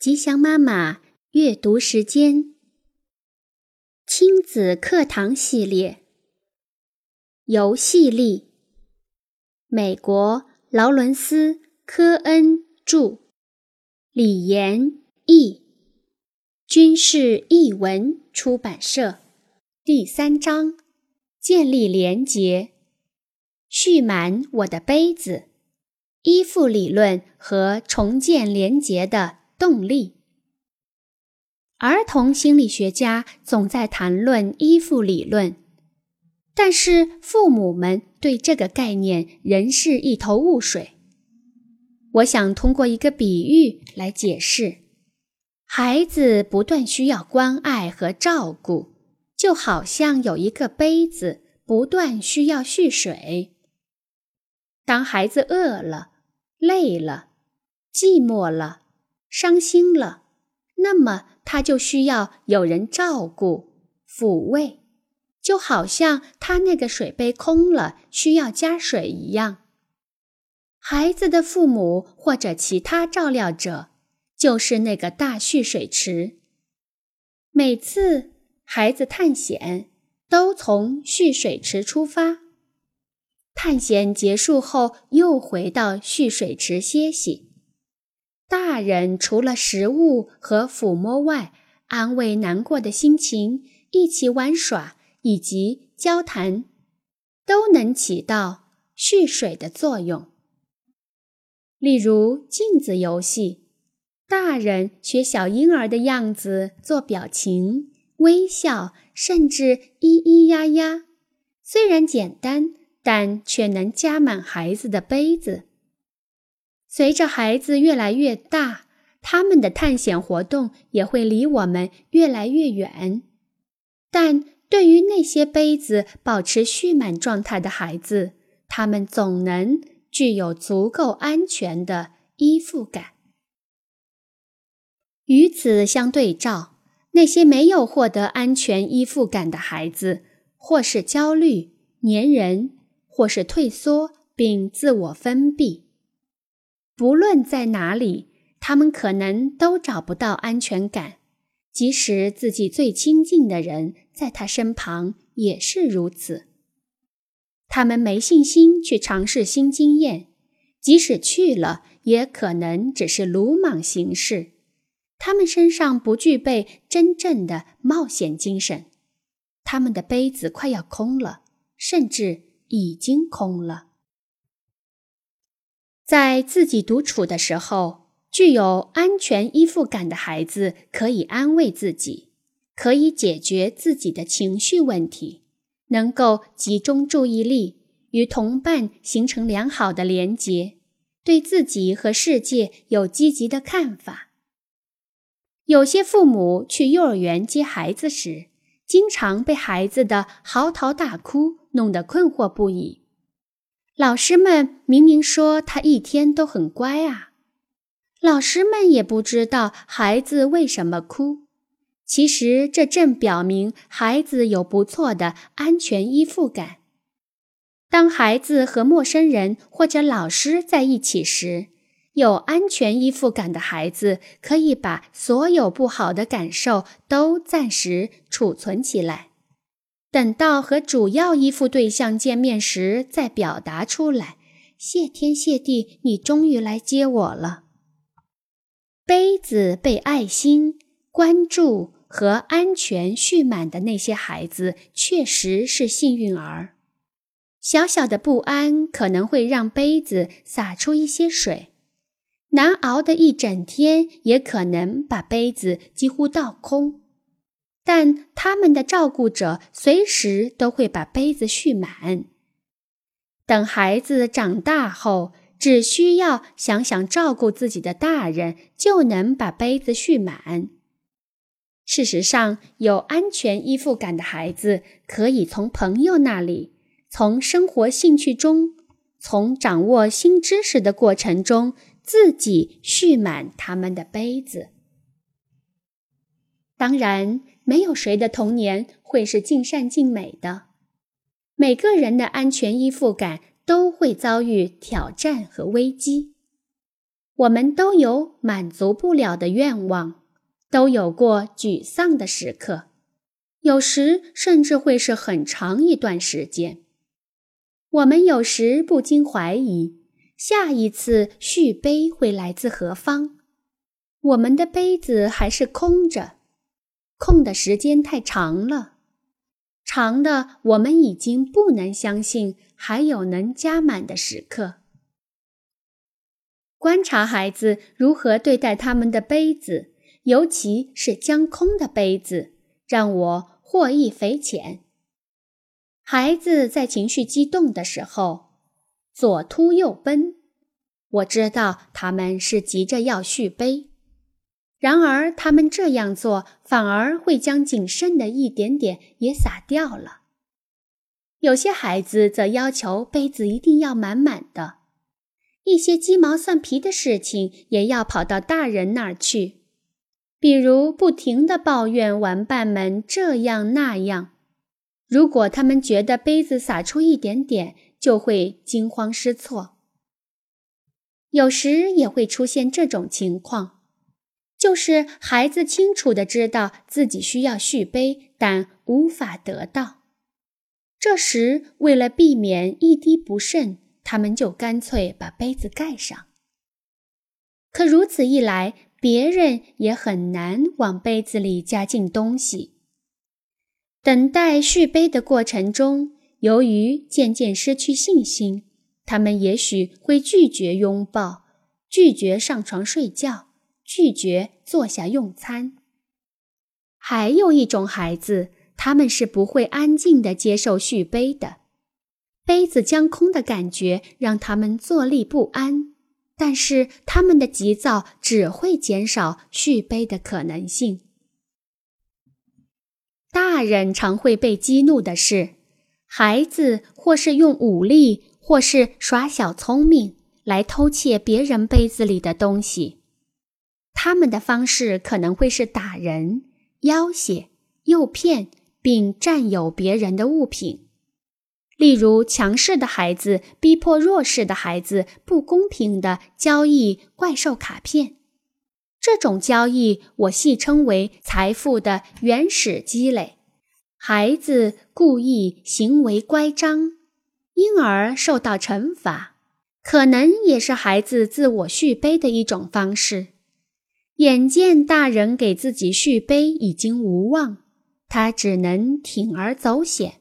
吉祥妈妈阅读时间，亲子课堂系列，游戏力。美国劳伦斯·科恩著，李延译，军事译文出版社。第三章：建立连结，蓄满我的杯子，依附理论和重建连结的。动力。儿童心理学家总在谈论依附理论，但是父母们对这个概念仍是一头雾水。我想通过一个比喻来解释：孩子不断需要关爱和照顾，就好像有一个杯子不断需要蓄水。当孩子饿了、累了、寂寞了。伤心了，那么他就需要有人照顾、抚慰，就好像他那个水杯空了，需要加水一样。孩子的父母或者其他照料者，就是那个大蓄水池。每次孩子探险，都从蓄水池出发，探险结束后又回到蓄水池歇息。大人除了食物和抚摸外，安慰难过的心情、一起玩耍以及交谈，都能起到蓄水的作用。例如镜子游戏，大人学小婴儿的样子做表情、微笑，甚至咿咿呀呀，虽然简单，但却能加满孩子的杯子。随着孩子越来越大，他们的探险活动也会离我们越来越远。但对于那些杯子保持蓄满状态的孩子，他们总能具有足够安全的依附感。与此相对照，那些没有获得安全依附感的孩子，或是焦虑、粘人，或是退缩并自我封闭。不论在哪里，他们可能都找不到安全感，即使自己最亲近的人在他身旁也是如此。他们没信心去尝试新经验，即使去了，也可能只是鲁莽行事。他们身上不具备真正的冒险精神，他们的杯子快要空了，甚至已经空了。在自己独处的时候，具有安全依附感的孩子可以安慰自己，可以解决自己的情绪问题，能够集中注意力，与同伴形成良好的连结，对自己和世界有积极的看法。有些父母去幼儿园接孩子时，经常被孩子的嚎啕大哭弄得困惑不已。老师们明明说他一天都很乖啊，老师们也不知道孩子为什么哭。其实这正表明孩子有不错的安全依附感。当孩子和陌生人或者老师在一起时，有安全依附感的孩子可以把所有不好的感受都暂时储存起来。等到和主要依附对象见面时，再表达出来。谢天谢地，你终于来接我了。杯子被爱心、关注和安全蓄满的那些孩子，确实是幸运儿。小小的不安可能会让杯子洒出一些水，难熬的一整天也可能把杯子几乎倒空。但他们的照顾者随时都会把杯子蓄满。等孩子长大后，只需要想想照顾自己的大人，就能把杯子蓄满。事实上，有安全依附感的孩子可以从朋友那里、从生活兴趣中、从掌握新知识的过程中，自己蓄满他们的杯子。当然。没有谁的童年会是尽善尽美的，每个人的安全依附感都会遭遇挑战和危机。我们都有满足不了的愿望，都有过沮丧的时刻，有时甚至会是很长一段时间。我们有时不禁怀疑，下一次续杯会来自何方？我们的杯子还是空着，空的时间太长了，长的我们已经不能相信还有能加满的时刻。观察孩子如何对待他们的杯子，尤其是将空的杯子，让我获益匪浅。孩子在情绪激动的时候，左突右奔，我知道他们是急着要续杯。然而，他们这样做反而会将仅剩的一点点也洒掉了。有些孩子则要求杯子一定要满满的，一些鸡毛蒜皮的事情也要跑到大人那儿去，比如不停地抱怨玩伴们这样那样。如果他们觉得杯子洒出一点点就会惊慌失措，有时也会出现这种情况，就是孩子清楚的知道自己需要续杯，但无法得到。这时，为了避免一滴不慎，他们就干脆把杯子盖上。可如此一来，别人也很难往杯子里加进东西。等待续杯的过程中，由于渐渐失去信心，他们也许会拒绝拥抱，拒绝上床睡觉，拒绝坐下用餐。还有一种孩子，他们是不会安静地接受续杯的，杯子将空的感觉让他们坐立不安，但是他们的急躁只会减少续杯的可能性。大人常会被激怒的是，孩子或是用武力，或是耍小聪明来偷窃别人杯子里的东西。他们的方式可能会是打人、要挟、诱骗，并占有别人的物品。例如，强势的孩子逼迫弱势的孩子不公平地交易怪兽卡片。这种交易，我戏称为财富的原始积累。孩子故意行为乖张，因而受到惩罚，可能也是孩子自我续杯的一种方式。眼见大人给自己续杯已经无望，他只能铤而走险。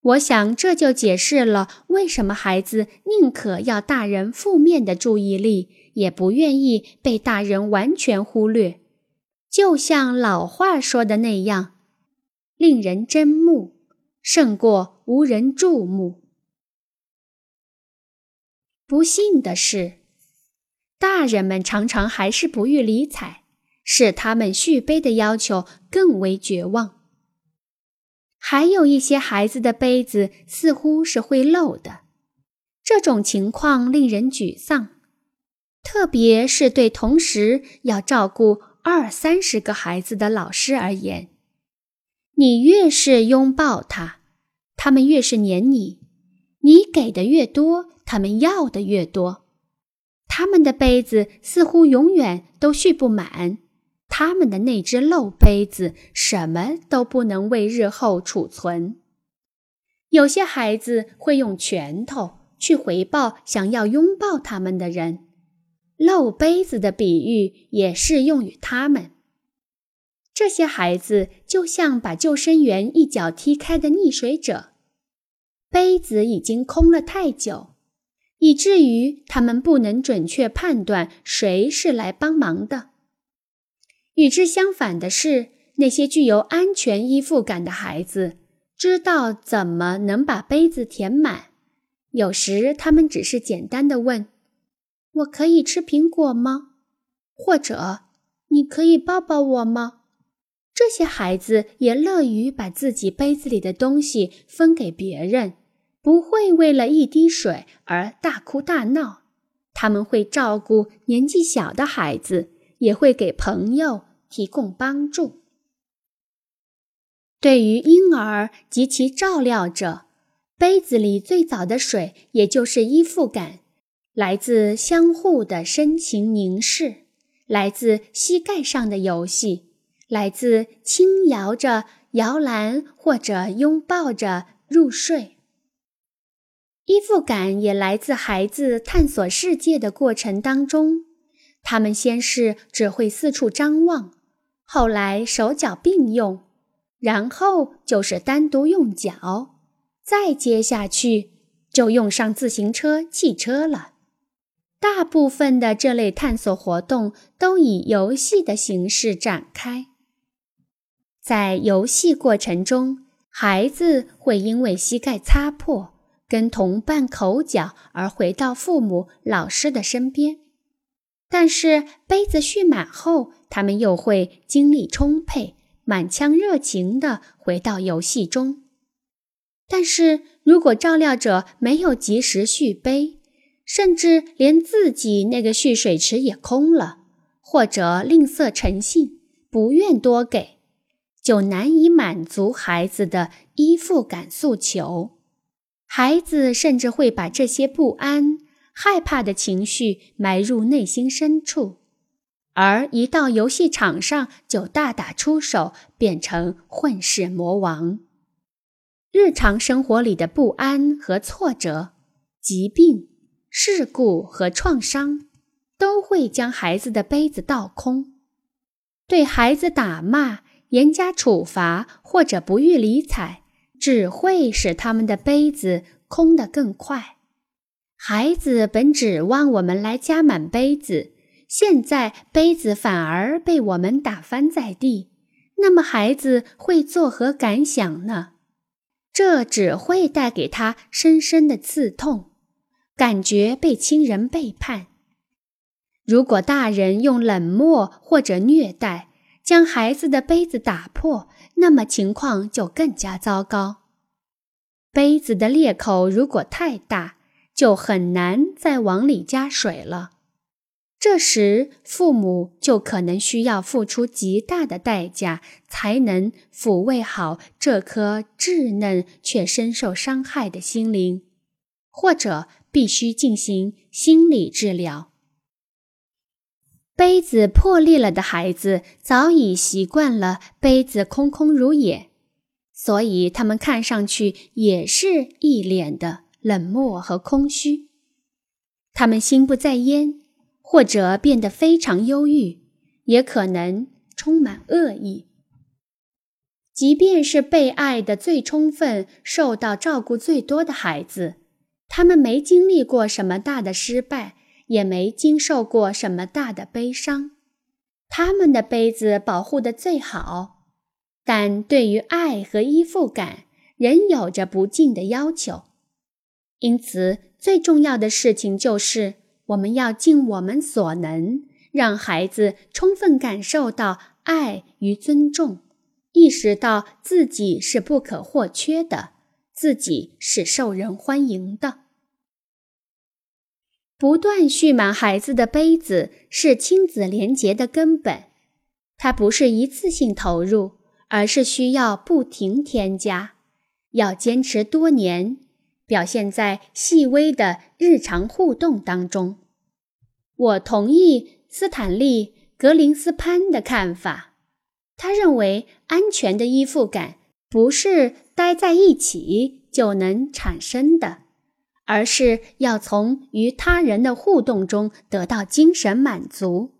我想，这就解释了为什么孩子宁可要大人负面的注意力。也不愿意被大人完全忽略，就像老话说的那样，“令人憎目，胜过无人注目。”不幸的是，大人们常常还是不予理睬，使他们续杯的要求更为绝望。还有一些孩子的杯子似乎是会漏的，这种情况令人沮丧。特别是对同时要照顾二三十个孩子的老师而言，你越是拥抱他，他们越是黏你；你给的越多，他们要的越多。他们的杯子似乎永远都续不满，他们的那只漏杯子什么都不能为日后储存。有些孩子会用拳头去回报想要拥抱他们的人。漏杯子的比喻也适用于他们。这些孩子就像把救生员一脚踢开的溺水者，杯子已经空了太久，以至于他们不能准确判断谁是来帮忙的。与之相反的是，那些具有安全依附感的孩子知道怎么能把杯子填满。有时，他们只是简单的问。我可以吃苹果吗？或者你可以抱抱我吗？这些孩子也乐于把自己杯子里的东西分给别人，不会为了一滴水而大哭大闹。他们会照顾年纪小的孩子，也会给朋友提供帮助。对于婴儿及其照料者，杯子里最早的水，也就是依附感。来自相互的深情凝视，来自膝盖上的游戏，来自轻摇着摇篮或者拥抱着入睡。依附感也来自孩子探索世界的过程当中，他们先是只会四处张望，后来手脚并用。然后就是单独用脚，再接下去就用上自行车、汽车了。大部分的这类探索活动都以游戏的形式展开。在游戏过程中，孩子会因为膝盖擦破、跟同伴口角而回到父母、老师的身边。但是杯子蓄满后，他们又会精力充沛。满腔热情地回到游戏中，但是如果照料者没有及时续杯，甚至连自己那个蓄水池也空了，或者吝啬诚信，不愿多给，就难以满足孩子的依附感诉求。孩子甚至会把这些不安、害怕的情绪埋入内心深处。而一到游戏场上，就大打出手，变成混世魔王。日常生活里的不安和挫折、疾病、事故和创伤，都会将孩子的杯子倒空。对孩子打骂、严加处罚或者不予理睬，只会使他们的杯子空得更快。孩子本指望我们来加满杯子。现在杯子反而被我们打翻在地，那么孩子会作何感想呢？这只会带给他深深的刺痛，感觉被亲人背叛。如果大人用冷漠或者虐待将孩子的杯子打破，那么情况就更加糟糕。杯子的裂口如果太大，就很难再往里加水了。这时，父母就可能需要付出极大的代价，才能抚慰好这颗稚嫩却深受伤害的心灵，或者必须进行心理治疗。杯子破裂了的孩子早已习惯了杯子空空如也，所以他们看上去也是一脸的冷漠和空虚。他们心不在焉。或者变得非常忧郁，也可能充满恶意。即便是被爱的最充分、受到照顾最多的孩子，他们没经历过什么大的失败，也没经受过什么大的悲伤，他们的杯子保护的最好，但对于爱和依附感仍有着不尽的要求。因此，最重要的事情就是。我们要尽我们所能，让孩子充分感受到爱与尊重，意识到自己是不可或缺的，自己是受人欢迎的。不断蓄满孩子的杯子是亲子连结的根本，它不是一次性投入，而是需要不停添加，要坚持多年。表现在细微的日常互动当中。我同意斯坦利·格林斯潘的看法。他认为，安全的依附感不是待在一起就能产生的，而是要从与他人的互动中得到精神满足。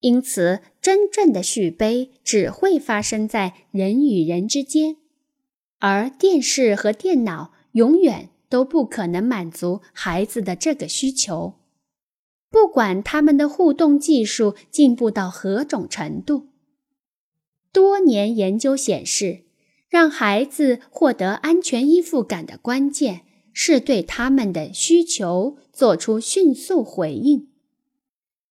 因此，真正的续杯只会发生在人与人之间，而电视和电脑。永远都不可能满足孩子的这个需求，不管他们的互动技术进步到何种程度。多年研究显示，让孩子获得安全依附感的关键是对他们的需求做出迅速回应。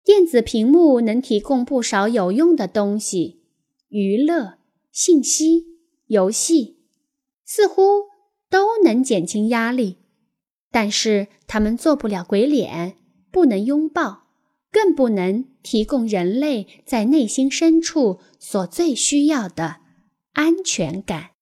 电子屏幕能提供不少有用的东西，娱乐、信息、游戏，似乎。都能减轻压力，但是他们做不了鬼脸，不能拥抱，更不能提供人类在内心深处所最需要的安全感。